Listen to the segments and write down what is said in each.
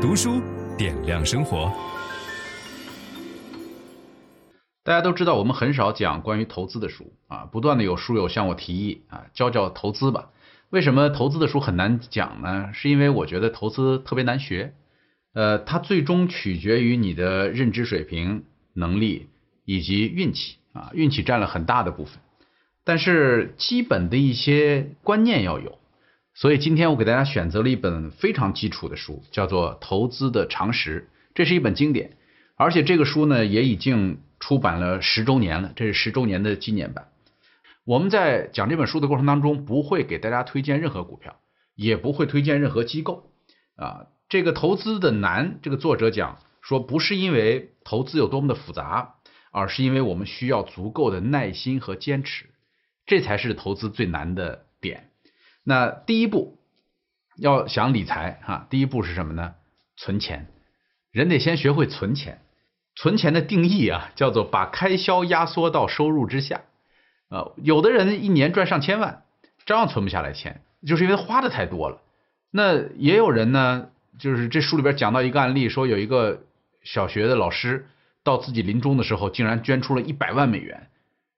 读书点亮生活。大家都知道，我们很少讲关于投资的书啊，不断的有书友向我提议啊，教教投资吧。为什么投资的书很难讲呢？是因为我觉得投资特别难学，呃，它最终取决于你的认知水平、能力以及运气啊，运气占了很大的部分。但是基本的一些观念要有，所以今天我给大家选择了一本非常基础的书，叫做《投资的常识》，这是一本经典，而且这个书呢也已经。出版了十周年了，这是十周年的纪念版。我们在讲这本书的过程当中，不会给大家推荐任何股票，也不会推荐任何机构。啊，这个投资的难，这个作者讲说，不是因为投资有多么的复杂，而是因为我们需要足够的耐心和坚持，这才是投资最难的点。那第一步，要想理财哈，第一步是什么呢？存钱，人得先学会存钱。存钱的定义啊，叫做把开销压缩到收入之下。啊，有的人一年赚上千万，照样存不下来钱，就是因为花的太多了。那也有人呢，就是这书里边讲到一个案例，说有一个小学的老师到自己临终的时候，竟然捐出了一百万美元。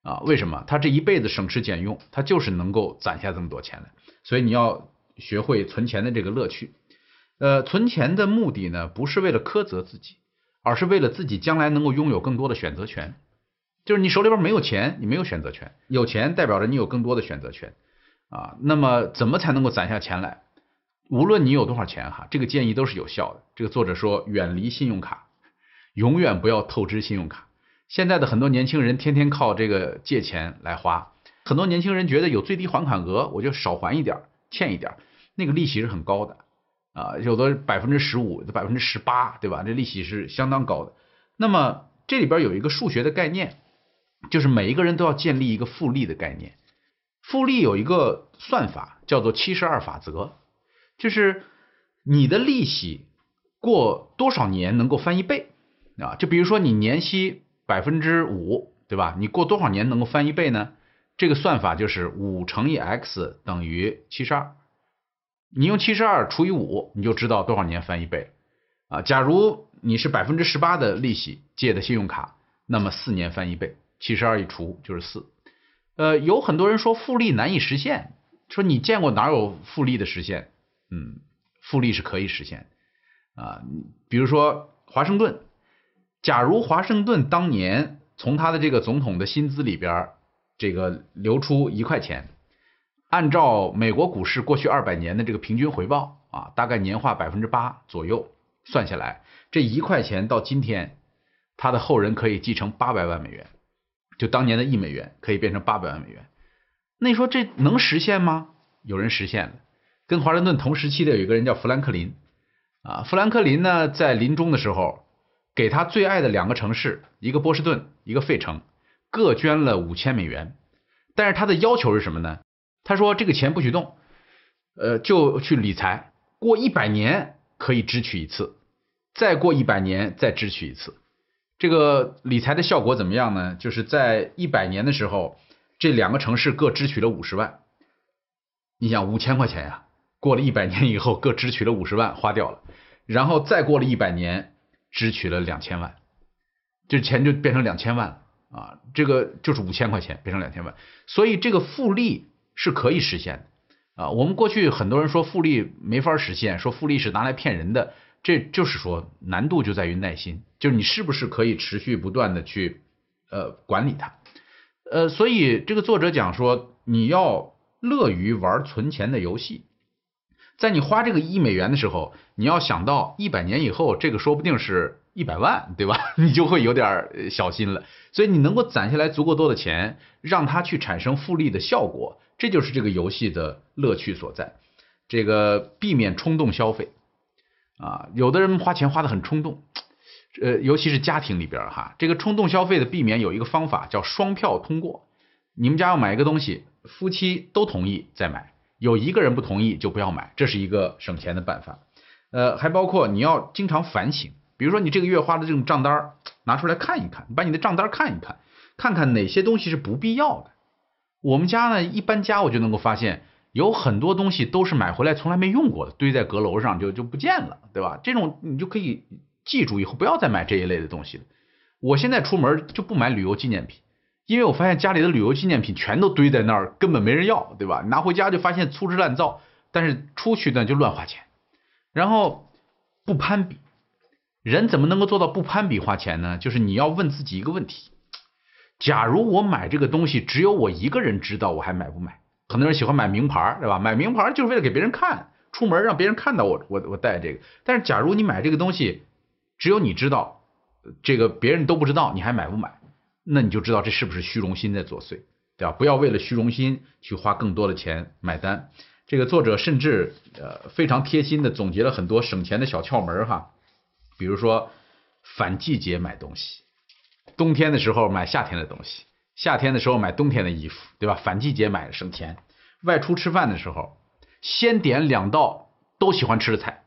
啊，为什么？他这一辈子省吃俭用，他就是能够攒下这么多钱来。所以你要学会存钱的这个乐趣。呃，存钱的目的呢，不是为了苛责自己。而是为了自己将来能够拥有更多的选择权，就是你手里边没有钱，你没有选择权；有钱代表着你有更多的选择权，啊，那么怎么才能够攒下钱来？无论你有多少钱哈，这个建议都是有效的。这个作者说，远离信用卡，永远不要透支信用卡。现在的很多年轻人天天靠这个借钱来花，很多年轻人觉得有最低还款额，我就少还一点，欠一点，那个利息是很高的。啊，有的百分之十五，百分之十八，对吧？这利息是相当高的。那么这里边有一个数学的概念，就是每一个人都要建立一个复利的概念。复利有一个算法叫做七十二法则，就是你的利息过多少年能够翻一倍啊？就比如说你年息百分之五，对吧？你过多少年能够翻一倍呢？这个算法就是五乘以 x 等于七十二。你用七十二除以五，你就知道多少年翻一倍啊。假如你是百分之十八的利息借的信用卡，那么四年翻一倍，七十二一除就是四。呃，有很多人说复利难以实现，说你见过哪有复利的实现？嗯，复利是可以实现啊。比如说华盛顿，假如华盛顿当年从他的这个总统的薪资里边这个留出一块钱。按照美国股市过去二百年的这个平均回报啊，大概年化百分之八左右，算下来，这一块钱到今天，他的后人可以继承八百万美元，就当年的一美元可以变成八百万美元。那你说这能实现吗？有人实现了，跟华盛顿同时期的有一个人叫富兰克林啊，富兰克林呢在临终的时候，给他最爱的两个城市，一个波士顿，一个费城，各捐了五千美元，但是他的要求是什么呢？他说：“这个钱不许动，呃，就去理财，过一百年可以支取一次，再过一百年再支取一次。这个理财的效果怎么样呢？就是在一百年的时候，这两个城市各支取了五十万。你想五千块钱呀，过了一百年以后各支取了五十万，花掉了，然后再过了一百年，支取了两千万，这钱就变成两千万了啊！这个就是五千块钱变成两千万，所以这个复利。”是可以实现的啊！我们过去很多人说复利没法实现，说复利是拿来骗人的，这就是说难度就在于耐心，就是你是不是可以持续不断的去呃管理它，呃，所以这个作者讲说你要乐于玩存钱的游戏，在你花这个一美元的时候，你要想到一百年以后这个说不定是一百万，对吧？你就会有点小心了。所以你能够攒下来足够多的钱，让它去产生复利的效果。这就是这个游戏的乐趣所在，这个避免冲动消费啊，有的人花钱花得很冲动，呃，尤其是家庭里边哈，这个冲动消费的避免有一个方法叫双票通过。你们家要买一个东西，夫妻都同意再买，有一个人不同意就不要买，这是一个省钱的办法。呃，还包括你要经常反省，比如说你这个月花的这种账单 拿出来看一看，把你的账单看一看，看看哪些东西是不必要的。我们家呢，一搬家我就能够发现，有很多东西都是买回来从来没用过的，堆在阁楼上就就不见了，对吧？这种你就可以记住，以后不要再买这一类的东西。我现在出门就不买旅游纪念品，因为我发现家里的旅游纪念品全都堆在那儿，根本没人要，对吧？拿回家就发现粗制滥造，但是出去呢就乱花钱。然后不攀比，人怎么能够做到不攀比花钱呢？就是你要问自己一个问题：假如我买这个东西只有我一个人知道，我还买不买？很多人喜欢买名牌，对吧？买名牌就是为了给别人看，出门让别人看到我，我我带这个。但是假如你买这个东西，只有你知道，这个别人都不知道，你还买不买？那你就知道这是不是虚荣心在作祟，对吧？不要为了虚荣心去花更多的钱买单。这个作者甚至呃非常贴心的总结了很多省钱的小窍门哈，比如说反季节买东西，冬天的时候买夏天的东西。夏天的时候买冬天的衣服，对吧？反季节买省钱。外出吃饭的时候，先点两道都喜欢吃的菜，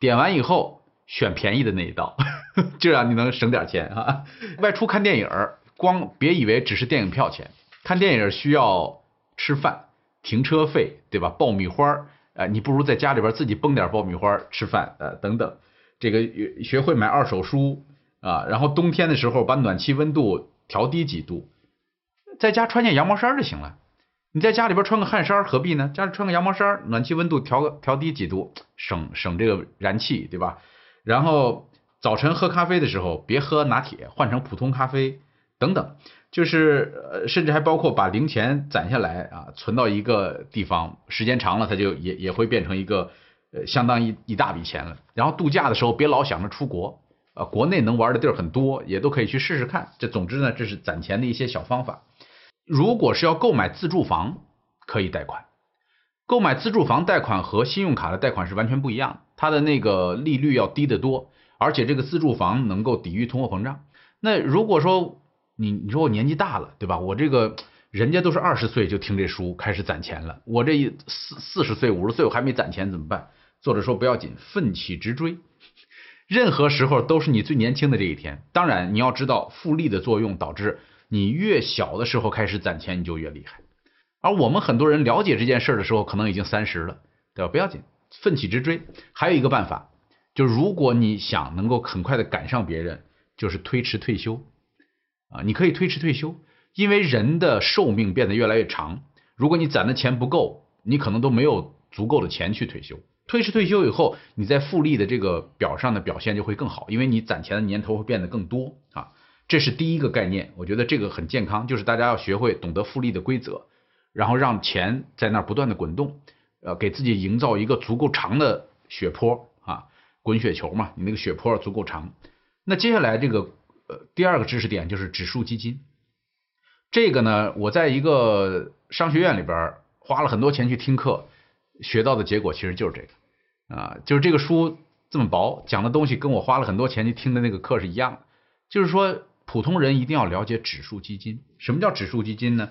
点完以后选便宜的那一道，这样你能省点钱啊。外出看电影，光别以为只是电影票钱，看电影需要吃饭、停车费，对吧？爆米花，呃，你不如在家里边自己崩点爆米花吃饭，呃，等等。这个学会买二手书啊，然后冬天的时候把暖气温度调低几度。在家穿件羊毛衫就行了。你在家里边穿个汗衫何必呢？家里穿个羊毛衫，暖气温度调调低几度，省省这个燃气，对吧？然后早晨喝咖啡的时候，别喝拿铁，换成普通咖啡，等等。就是呃，甚至还包括把零钱攒下来啊，存到一个地方，时间长了，它就也也会变成一个呃，相当一一大笔钱了。然后度假的时候，别老想着出国，呃，国内能玩的地儿很多，也都可以去试试看。这总之呢，这是攒钱的一些小方法。如果是要购买自住房，可以贷款。购买自住房贷款和信用卡的贷款是完全不一样，它的那个利率要低得多，而且这个自住房能够抵御通货膨胀。那如果说你你说我年纪大了，对吧？我这个人家都是二十岁就听这书开始攒钱了，我这一四四十岁五十岁我还没攒钱怎么办？作者说不要紧，奋起直追，任何时候都是你最年轻的这一天。当然你要知道复利的作用导致。你越小的时候开始攒钱，你就越厉害。而我们很多人了解这件事的时候，可能已经三十了，对吧？不要紧，奋起直追。还有一个办法，就如果你想能够很快的赶上别人，就是推迟退休啊。你可以推迟退休，因为人的寿命变得越来越长。如果你攒的钱不够，你可能都没有足够的钱去退休。推迟退休以后，你在复利的这个表上的表现就会更好，因为你攒钱的年头会变得更多啊。这是第一个概念，我觉得这个很健康，就是大家要学会懂得复利的规则，然后让钱在那儿不断的滚动，呃，给自己营造一个足够长的雪坡啊，滚雪球嘛，你那个雪坡足够长。那接下来这个呃第二个知识点就是指数基金，这个呢，我在一个商学院里边花了很多钱去听课，学到的结果其实就是这个啊，就是这个书这么薄，讲的东西跟我花了很多钱去听的那个课是一样的，就是说。普通人一定要了解指数基金。什么叫指数基金呢？